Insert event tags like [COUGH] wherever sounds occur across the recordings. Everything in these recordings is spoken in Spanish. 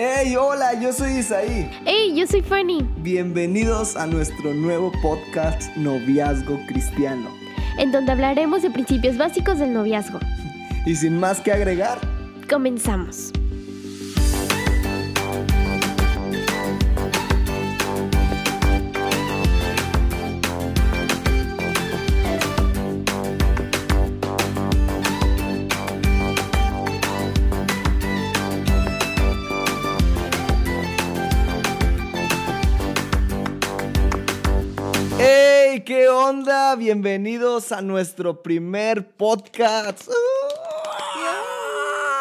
Hey, hola, yo soy Isaí. Hey, yo soy Fanny. Bienvenidos a nuestro nuevo podcast Noviazgo Cristiano. En donde hablaremos de principios básicos del noviazgo. Y sin más que agregar, comenzamos. ¿Qué onda? Bienvenidos a nuestro primer podcast.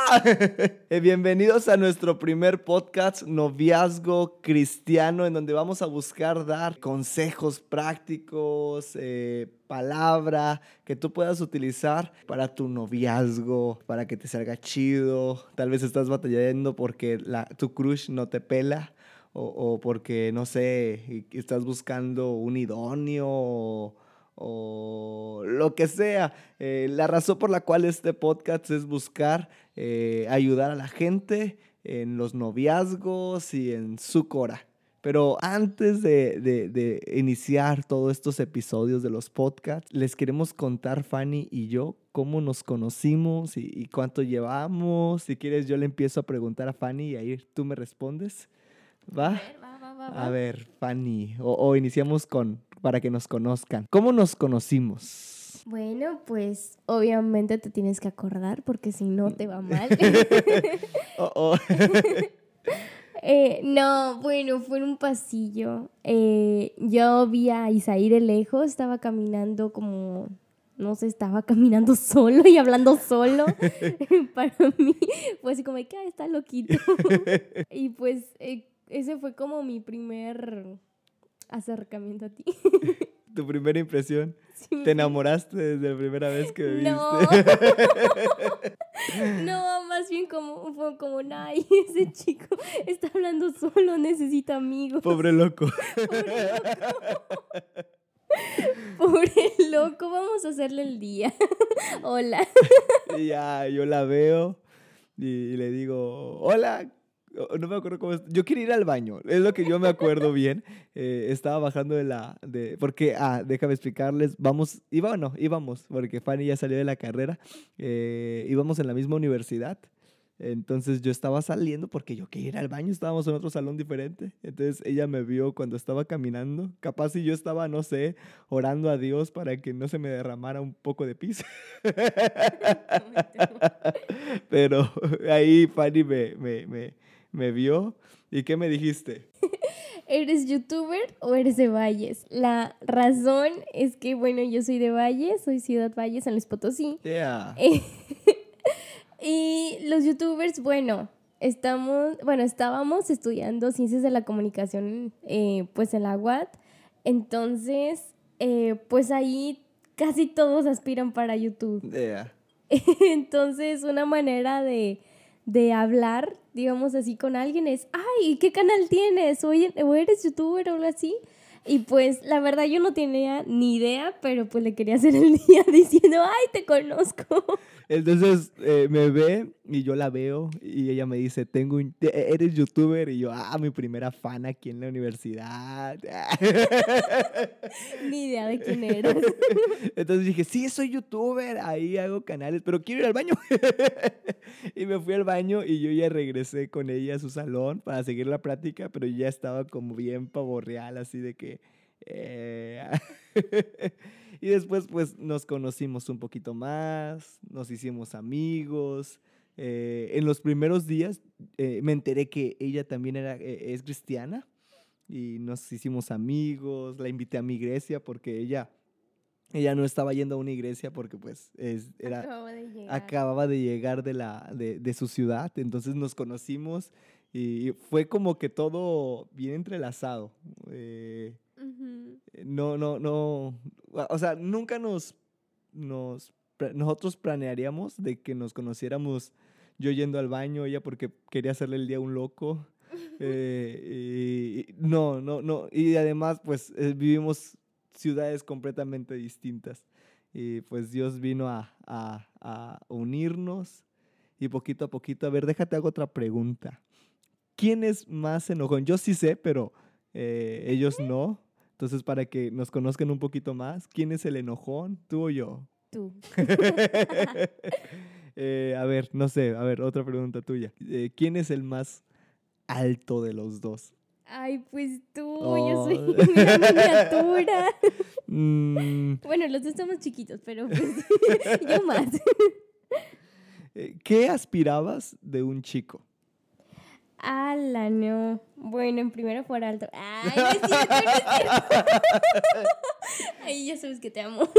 [LAUGHS] Bienvenidos a nuestro primer podcast Noviazgo Cristiano, en donde vamos a buscar dar consejos prácticos, eh, palabra que tú puedas utilizar para tu noviazgo, para que te salga chido. Tal vez estás batallando porque la, tu crush no te pela o, porque, no sé, estás buscando un idóneo o, lo que sea. Eh, la razón por la cual este podcast es buscar eh, ayudar a la gente en los noviazgos y en su cora. Pero antes de, iniciar todos estos episodios de los podcasts, les queremos contar, Fanny y yo, cómo nos conocimos y, cuánto llevamos. Si quieres, yo le empiezo a preguntar a Fanny y ahí tú me respondes. ¿Va? A ver, Fanny, o, iniciamos con, para que nos conozcan. ¿Cómo nos conocimos? Bueno, pues obviamente te tienes que acordar porque si no te va mal. [LAUGHS] [LAUGHS] oh, oh. [LAUGHS] Eh, no, bueno, fue en un pasillo. Eh, yo vi a Isaí de lejos, estaba caminando como, no sé, estaba caminando solo y hablando solo. Para mí fue así como, que está loquito. y pues eh, ese fue como mi primer acercamiento a ti. [LAUGHS] ¿Tu primera impresión? [LAUGHS] ¿Te enamoraste desde la primera vez que me viste? No. [LAUGHS] no, más bien como, fue como, ay, ese chico está hablando solo, necesita amigos. Pobre loco. Pobre loco. Pobre loco, vamos a hacerle el día. Hola. Y ya, yo la veo y le digo, hola, no me acuerdo cómo. Yo quería ir al baño, es lo que yo me acuerdo bien. Eh, estaba bajando de la. De, porque, ah, déjame explicarles. Vamos, iba o no, íbamos, porque Fanny ya salió de la carrera. Eh, íbamos en la misma universidad. Entonces yo estaba saliendo porque yo quería ir al baño, estábamos en otro salón diferente. Entonces ella me vio cuando estaba caminando. Capaz si yo estaba, no sé, orando a Dios para que no se me derramara un poco de pis. [LAUGHS] [LAUGHS] Pero ahí Fanny me, me, me me vio. ¿Y qué me dijiste? [LAUGHS] ¿Eres youtuber o eres de Valles? La razón es que, bueno, yo soy de Valles, soy Ciudad Valles, San Luis Potosí. Yeah. [LAUGHS] y los youtubers, bueno, estamos, bueno, estábamos estudiando ciencias de la comunicación, eh, pues en la UAT. Entonces, eh, pues ahí casi todos aspiran para YouTube. Yeah. [LAUGHS] Entonces, una manera de, de hablar digamos así, con alguien es, ay, ¿qué canal tienes? ¿O eres youtuber o algo así? Y pues la verdad yo no tenía ni idea, pero pues le quería hacer el [LAUGHS] día diciendo, ay, te conozco. Entonces eh, me ve y yo la veo y ella me dice, tengo eres youtuber y yo, ah, mi primera fan aquí en la universidad. [LAUGHS] Ni idea de quién [LAUGHS] eres. Entonces dije, sí, soy youtuber, ahí hago canales, pero quiero ir al baño. [LAUGHS] y me fui al baño y yo ya regresé con ella a su salón para seguir la práctica, pero ya estaba como bien pavorreal, así de que... Eh, y después pues nos conocimos un poquito más, nos hicimos amigos. Eh, en los primeros días eh, me enteré que ella también era, es cristiana y nos hicimos amigos, la invité a mi iglesia porque ella, ella no estaba yendo a una iglesia porque pues es, era, acababa de llegar, de, la, de, de su ciudad, entonces nos conocimos y fue como que todo bien entrelazado. Eh, no, no, no. O sea, nunca nos, nos. Nosotros planearíamos de que nos conociéramos yo yendo al baño, ella porque quería hacerle el día a un loco. [LAUGHS] Eh, no, no, no. Y además, pues eh, vivimos ciudades completamente distintas. Y pues Dios vino a, a, unirnos y poquito a poquito. A ver, déjate hago otra pregunta. ¿quién es más enojón? Yo sí sé, pero eh, ellos no. Entonces, para que nos conozcan un poquito más, ¿quién es el enojón? ¿Tú o yo? Tú. [LAUGHS] [LAUGHS] Eh, a ver, no sé, a ver, otra pregunta tuya. Eh, ¿Quién es el más alto de los dos? Ay, pues tú, yo Oh. soy [LAUGHS] una miniatura. [LAUGHS] Mm, Bueno, los dos estamos chiquitos, pero pues [LAUGHS] yo más. eh, ¿Qué aspirabas de un chico? Ala, no. Bueno, en primero por alto. Ay, no es cierto, no es cierto. Ay, ya sabes que te amo.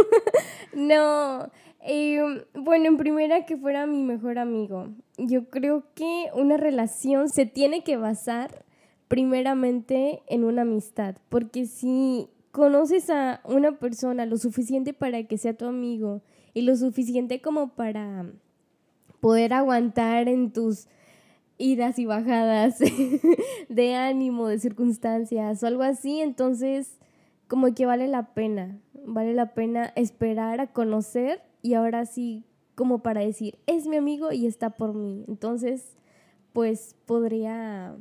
No. Eh, bueno, en primera que fuera mi mejor amigo. Yo creo que una relación se tiene que basar primeramente en una amistad. Porque si conoces a una persona lo suficiente para que sea tu amigo y lo suficiente como para poder aguantar en tus idas y bajadas [LAUGHS] de ánimo, de circunstancias o algo así, entonces como que vale la pena, vale la pena esperar a conocer y ahora sí como para decir, es mi amigo y está por mí. Entonces, pues podría,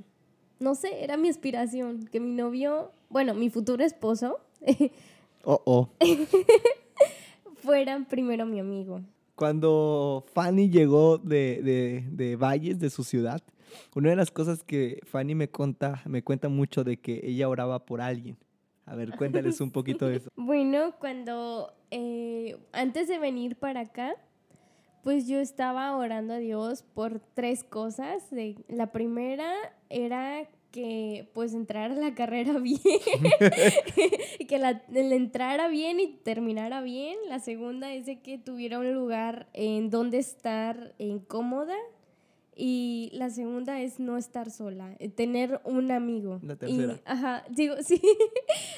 no sé, era mi aspiración, que mi novio, bueno, mi futuro esposo, [LAUGHS] Oh, oh. [LAUGHS] fuera primero mi amigo. Cuando Fanny llegó de, de, de Valles, de su ciudad, una de las cosas que Fanny me cuenta, me cuenta mucho de que ella oraba por alguien. A ver, cuéntales un poquito de eso. [LAUGHS] Bueno, cuando eh, antes de venir para acá, pues yo estaba orando a Dios por tres cosas. La primera era que pues entrara a la carrera [LAUGHS] bien, que la, la entrara bien y terminara bien. La segunda es de que tuviera un lugar en donde estar en cómoda. Y la segunda es no estar sola, eh, tener un amigo. La Y- tercera. ajá, digo, [LAUGHS] sí.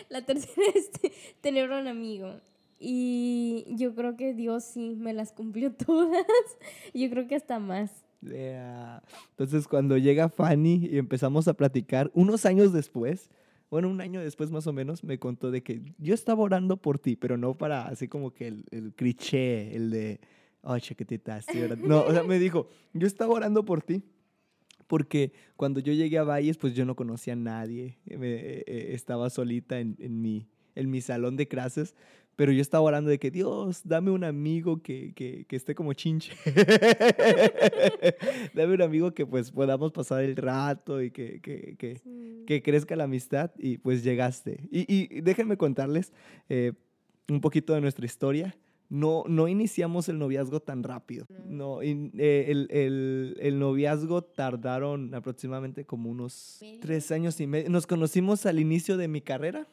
La tercera [LAUGHS] es te- tener un amigo. Y yo creo que Dios sí me las cumplió [LAUGHS] todas. Yo creo que hasta más. Yeah. Entonces, cuando llega Fanny y empezamos a platicar, unos años después, bueno, un año después más o menos, me contó de que yo estaba orando por ti, pero no para así como que el, el cliché, el de, oh, chiquitita, estoy orando". No, o sea, me dijo, yo estaba orando por ti. Porque cuando yo llegué a Valles, pues yo no conocía a nadie. eh, me- eh, eh, estaba solita en, en mi, en mi salón de clases. Pero yo estaba orando de que, Dios, dame un amigo que, que, que esté como chinche. [LAUGHS] dame un amigo que pues podamos pasar el rato y que, que, que, que crezca la amistad. Y pues llegaste. Y, y déjenme contarles eh, un poquito de nuestra historia. No, no iniciamos el noviazgo tan rápido. No, in- eh, el, el- el noviazgo tardaron aproximadamente como unos tres años y medio. Nos conocimos al inicio de mi carrera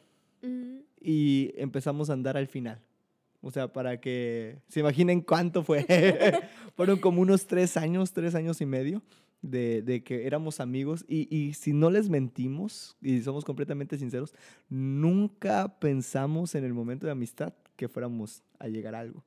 y empezamos a andar al final. O sea, para que se imaginen cuánto fue. [LAUGHS] Fueron como unos tres años, tres años y medio de, de que éramos amigos. Y, y si no les mentimos y somos completamente sinceros, nunca pensamos en el momento de amistad que fuéramos a llegar a algo.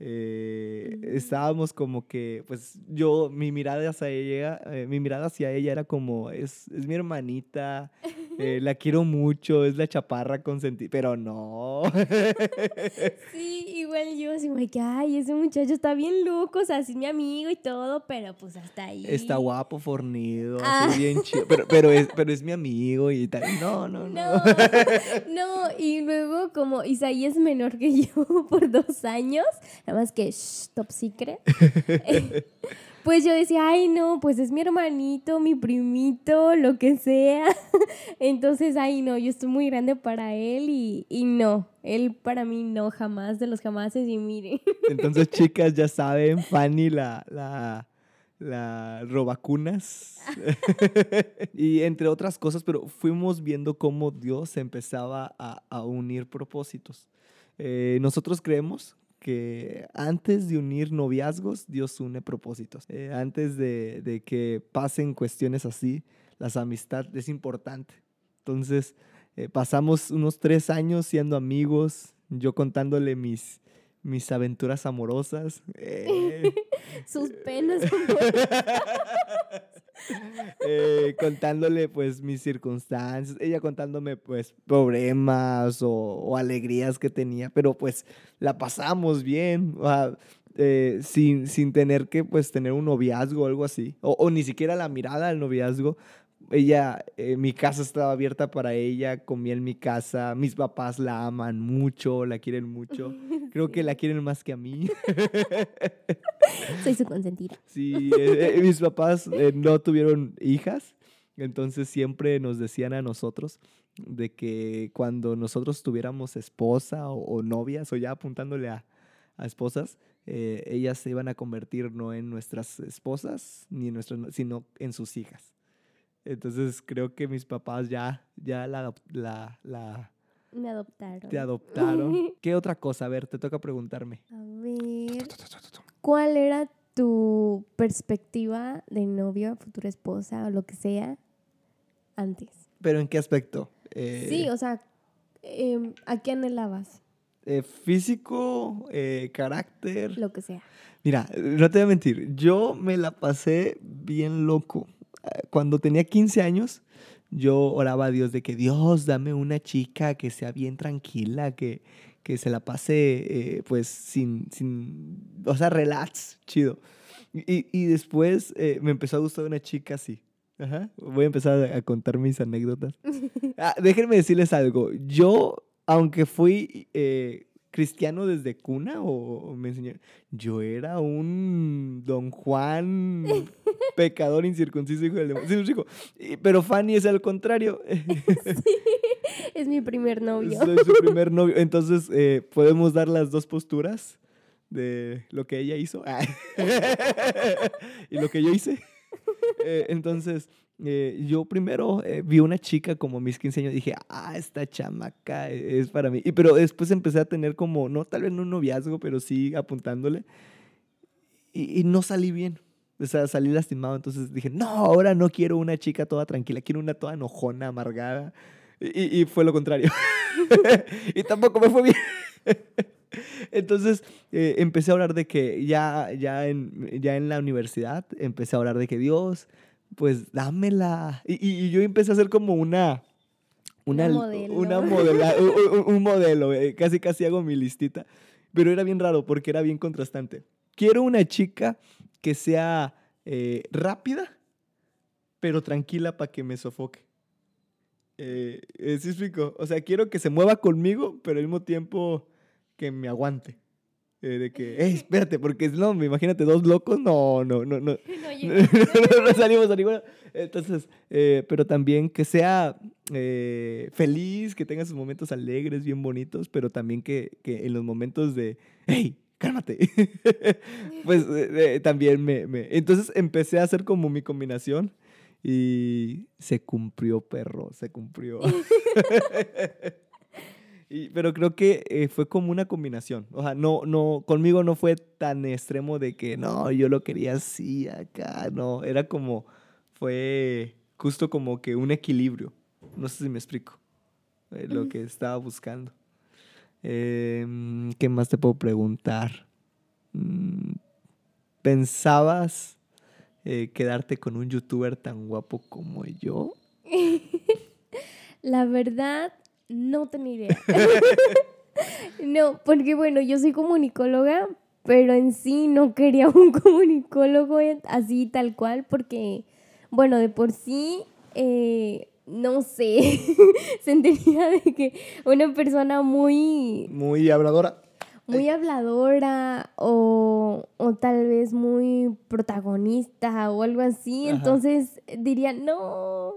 Eh, estábamos como que, pues yo, mi mirada hacia ella, eh, mi mirada hacia ella era como, es, es mi hermanita, eh, la quiero mucho, es la chaparra consentida, pero no. Sí, igual yo así como que, ay, ese muchacho está bien loco, o sea, sí es mi amigo y todo, pero pues hasta ahí. Está guapo, fornido, Ah. así bien chido, pero, pero, es, pero es mi amigo y tal. No, no, no. No, no, y luego como Isaí es menor que yo [LAUGHS] por dos años, nada más que shh, top secret, [LAUGHS] pues yo decía, ay no, pues es mi hermanito, mi primito, lo que sea. [LAUGHS] Entonces, ay no, yo estoy muy grande para él y, y no, él para mí no, jamás de los jamases y miren. [LAUGHS] Entonces, chicas, ya saben, Fanny la, la, la robacunas. [LAUGHS] y entre otras cosas, pero fuimos viendo cómo Dios empezaba a, a unir propósitos. Eh, nosotros creemos que antes de unir noviazgos, Dios une propósitos. Eh, antes de, de que pasen cuestiones así, las amistades es importante. Entonces, eh, pasamos unos tres años siendo amigos, yo contándole mis, mis aventuras amorosas. eh, [LAUGHS] Sus penas. [LAUGHS] eh, contándole pues mis circunstancias, ella contándome pues problemas o, o alegrías que tenía, pero pues la pasamos bien, o sea, eh, sin, sin tener que pues tener un noviazgo o algo así, o, o ni siquiera la mirada del noviazgo, ella, eh, mi casa estaba abierta para ella, comía en mi casa, mis papás la aman mucho, la quieren mucho. [LAUGHS] Creo que la quieren más que a mí. Soy su consentida. Sí, eh, eh, mis papás eh, no tuvieron hijas, entonces siempre nos decían a nosotros de que cuando nosotros tuviéramos esposa o, o novias o ya apuntándole a, a esposas, ellas se iban a convertir no en nuestras esposas ni en nuestras, no- sino en sus hijas. Entonces creo que mis papás ya, ya la, la, la Me adoptaron. te adoptaron. [LAUGHS] ¿Qué otra cosa? A ver, te toca preguntarme. A ver, ¿cuál era tu perspectiva de novio, futura esposa o lo que sea antes? ¿Pero en qué aspecto? Eh, Sí, o sea, em, ¿a qué anhelabas? eh, físico, eh, carácter. Lo que sea. Mira, no te voy a mentir, yo me la pasé bien loco. Cuando tenía 15 años, yo oraba a Dios de que Dios, dame una chica que sea bien tranquila, que, que se la pase eh, pues sin, sin, o sea, relax, chido. Y, y después eh, me empezó a gustar una chica así. Ajá. Voy a empezar a, a contar mis anécdotas. [LAUGHS] Ah, déjenme decirles algo. Yo, aunque fui eh, cristiano desde cuna o, me enseñaron, yo era un don Juan [LAUGHS] pecador incircunciso hijo del demonio. Sí, Pero Fanny es al contrario. [LAUGHS] Es mi primer novio. Soy su primer novio. Entonces, eh, podemos dar las dos posturas de lo que ella hizo Ah. [LAUGHS] y lo que yo hice. Eh, entonces, eh, yo primero eh, vi una chica como a mis 15 años y dije, ah, esta chamaca es para mí. Y, pero después empecé a tener como, no tal vez no un noviazgo, pero sí apuntándole. Y, no salí bien. O sea, salí lastimado. Entonces dije, no, ahora no quiero una chica toda tranquila, quiero una toda enojona, amargada. Y fue lo contrario. [LAUGHS] y tampoco me fue bien. [LAUGHS] [LAUGHS] Entonces eh, empecé a hablar de que ya, ya, en, ya en la universidad, empecé a hablar de que Dios, pues dámela. Y, y- y yo empecé a hacer como una... Una, Una modelo. una modela- [LAUGHS] un, modelo, eh, casi casi hago mi listita. Pero era bien raro porque era bien contrastante. Quiero una chica que sea eh, rápida, pero tranquila para que me sofoque. Eh, ¿Sí explico? O sea, quiero que se mueva conmigo, pero al mismo tiempo que me aguante. Eh, de que, [LAUGHS] "Ey, espérate, porque no, imagínate dos locos, no, no, no, no. [LAUGHS] No, [LAUGHS] No, no, no salimos a ninguna. Entonces, eh, pero también que sea eh, feliz, que tenga sus momentos alegres, bien bonitos, pero también que, que en los momentos de, hey, cálmate, pues eh, eh, también me, me... Entonces empecé a hacer como mi combinación y se cumplió, perro, se cumplió. Y- pero creo que eh, fue como una combinación. O sea, no, no, conmigo no fue tan extremo de que no, yo lo quería así, acá, no. Era como, fue justo como que un equilibrio. No sé si me explico eh, lo que estaba buscando. Em, ¿Qué más te puedo preguntar? Mm, ¿Pensabas eh, quedarte con un youtuber tan guapo como yo? [LAUGHS] La verdad, no tenía idea. [LAUGHS] no, porque bueno, yo soy comunicóloga, pero en sí no quería [LAUGHS] un comunicólogo así tal cual, porque, bueno, de por sí, eh, no sé, [LAUGHS] sentiría de que una persona muy, Muy habladora. muy habladora o, o tal vez muy protagonista o algo así. Ajá. Entonces diría, no,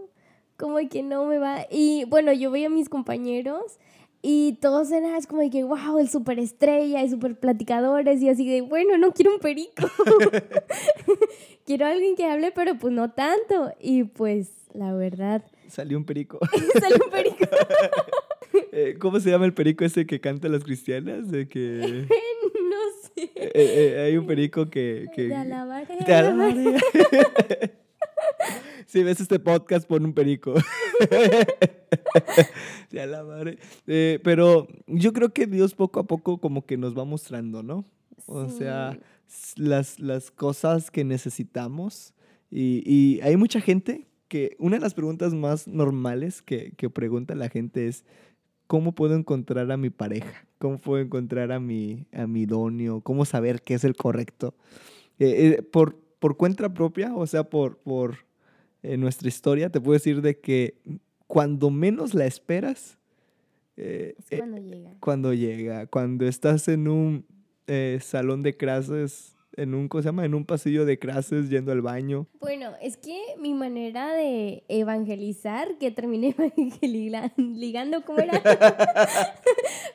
como que no me va. Y bueno, yo veía a mis compañeros y todos eran como de que, wow, el superestrella y super platicadores y así de, bueno, no quiero un perico. [LAUGHS] [LAUGHS] quiero alguien que hable, pero pues no tanto. Y pues la verdad, Salió un perico. [LAUGHS] salió un perico. Eh, ¿Cómo se llama el perico ese que canta las cristianas? De que no sé. eh, eh, hay un perico que... que Te alabaré. Te alabaré. Si ves este podcast, pon un perico. [LAUGHS] Te alabaré. Eh, pero yo creo que Dios poco a poco como que nos va mostrando, ¿no? O sea, s- las, las cosas que necesitamos. Y, y hay mucha gente que una de las preguntas más normales que, que pregunta la gente es, ¿cómo puedo encontrar a mi pareja? ¿Cómo puedo encontrar a mi, a mi idóneo? ¿Cómo saber qué es el correcto? Eh, eh, por, por cuenta propia, o sea, por, por en nuestra historia, te puedo decir de que cuando menos la esperas, eh, es cuando llega. Cuando llega, cuando estás en un salón de clases en un, ¿cómo se llama? En un pasillo de clases yendo al baño. Bueno, es que mi manera de evangelizar, que terminé [LAUGHS] ligando, ¿cómo era? [LAUGHS]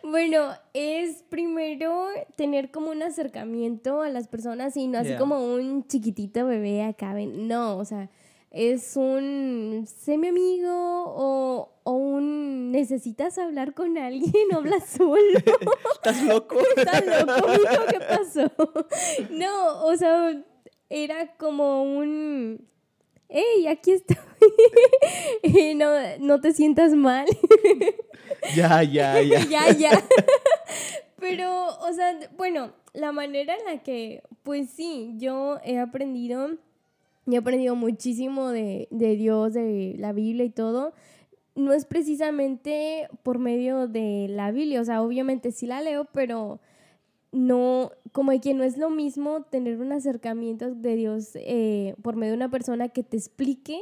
bueno, es primero tener como un acercamiento a las personas y no así como un chiquitito bebé acá. No, o sea, es un sé mi amigo o, o, un necesitas hablar con alguien, [LAUGHS] habla solo. [LAUGHS] ¿Estás loco? [LAUGHS] ¿Estás loco, hijo? ¿Qué pasó? No, o sea, era como un hey, aquí estoy. no, no te sientas mal. ya, ya, ya. ya, ya. Pero, o sea, bueno, la manera en la que, pues sí, yo he aprendido y he aprendido muchísimo de, Dios, de la Biblia y todo. No es precisamente por medio de la Biblia, o sea, obviamente sí la leo, pero no, como que no es lo mismo tener un acercamiento de Dios eh, por medio de una persona que te explique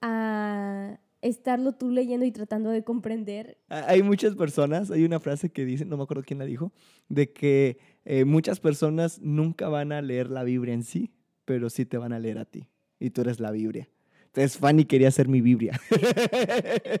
a estarlo tú leyendo y tratando de comprender. Hay muchas personas, hay una frase que dice, no me acuerdo quién la dijo, de que eh, muchas personas nunca van a leer la Biblia en sí, pero sí te van a leer a ti. Y tú eres la Biblia. Entonces Fanny quería ser mi Biblia. [LAUGHS]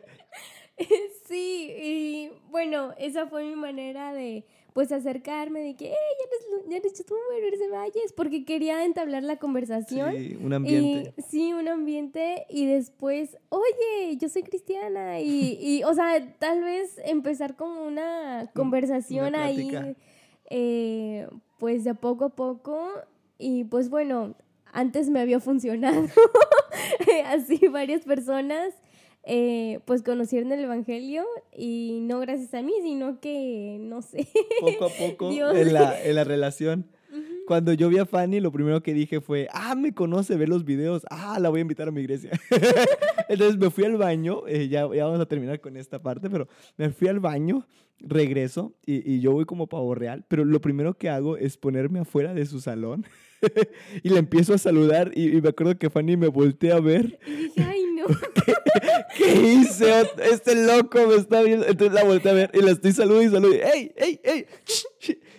sí, y bueno, esa fue mi manera de pues acercarme, de que, hey, ya eres, ya eres se vayas, porque quería entablar la conversación. Sí, un ambiente. sí, un ambiente, y después, oye, yo soy cristiana, y, y o sea, tal vez empezar como una conversación ahí, eh, pues de poco a poco, y pues bueno, antes me había funcionado. [LAUGHS] Así varias personas eh, pues conocieron el Evangelio y no gracias a mí, sino que, no sé. Poco a [LAUGHS] poco en, la, en la relación. Cuando yo vi a Fanny, lo primero que dije fue, ah, me conoce, ve los videos, ah, la voy a invitar a mi iglesia. [LAUGHS] Entonces me fui al baño, eh, ya, ya vamos a terminar con esta parte, pero me fui al baño, regreso y, y yo voy como pavo real, pero lo primero que hago es ponerme afuera de su salón [LAUGHS] y le empiezo a saludar y, me acuerdo que Fanny me voltea a ver. [LAUGHS] Y dije, ay, no. [LAUGHS] ¿Qué, hice? Este loco me está viendo. Entonces la volteé a ver y la estoy saludando y saludando. ¡Ey, ey, ey!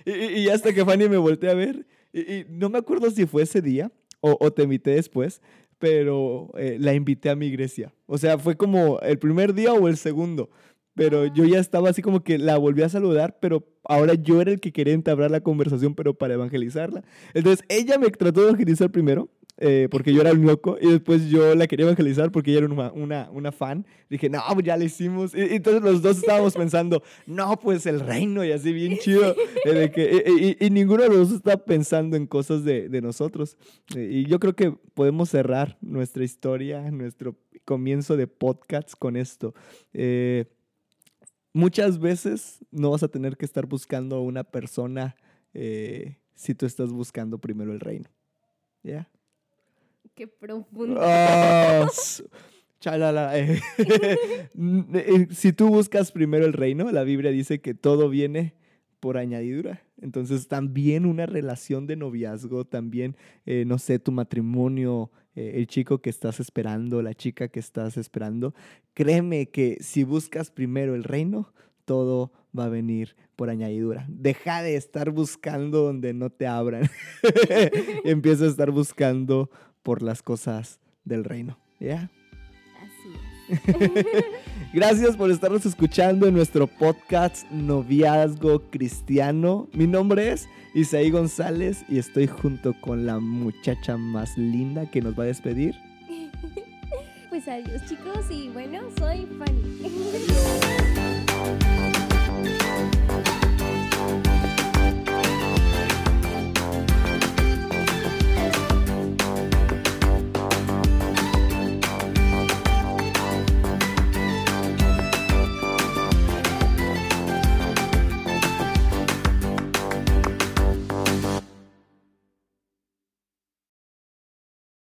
Y, y, hasta que Fanny me voltea a ver. Y, no me acuerdo si fue ese día o, o te invité después, pero eh, la invité a mi iglesia. O sea, fue como el primer día o el segundo pero yo ya estaba así como que la volví a saludar, pero ahora yo era el que quería entablar la conversación, pero para evangelizarla. Entonces ella me trató de evangelizar primero, eh, porque yo era un loco, y después yo la quería evangelizar porque ella era una, una, una fan. Dije, no, pues ya la hicimos. Y, entonces los dos estábamos [LAUGHS] pensando, no, pues el reino, y así bien chido. de que, y, ninguno de los dos está pensando en cosas de, de nosotros. Y yo creo que podemos cerrar nuestra historia, nuestro comienzo de podcast con esto. Eh, muchas veces no vas a tener que estar buscando a una persona eh, si tú estás buscando primero el reino. ¿Ya? Qué profundo. [LAUGHS] Oh, chalala. Eh. [LAUGHS] Eh, si tú buscas primero el reino, la Biblia dice que todo viene por añadidura. Entonces también una relación de noviazgo, también, no sé, tu matrimonio, eh, el chico que estás esperando, la chica que estás esperando, créeme que si buscas primero el reino, todo va a venir por añadidura. Deja de estar buscando donde no te abran. [LAUGHS] empieza a estar buscando por las cosas del reino. ¿Ya? [LAUGHS] Gracias por estarnos escuchando en nuestro podcast Noviazgo Cristiano. Mi nombre es Isaí González y estoy junto con la muchacha más linda que nos va a despedir. [LAUGHS] Pues adiós chicos y bueno, soy Fanny. [LAUGHS]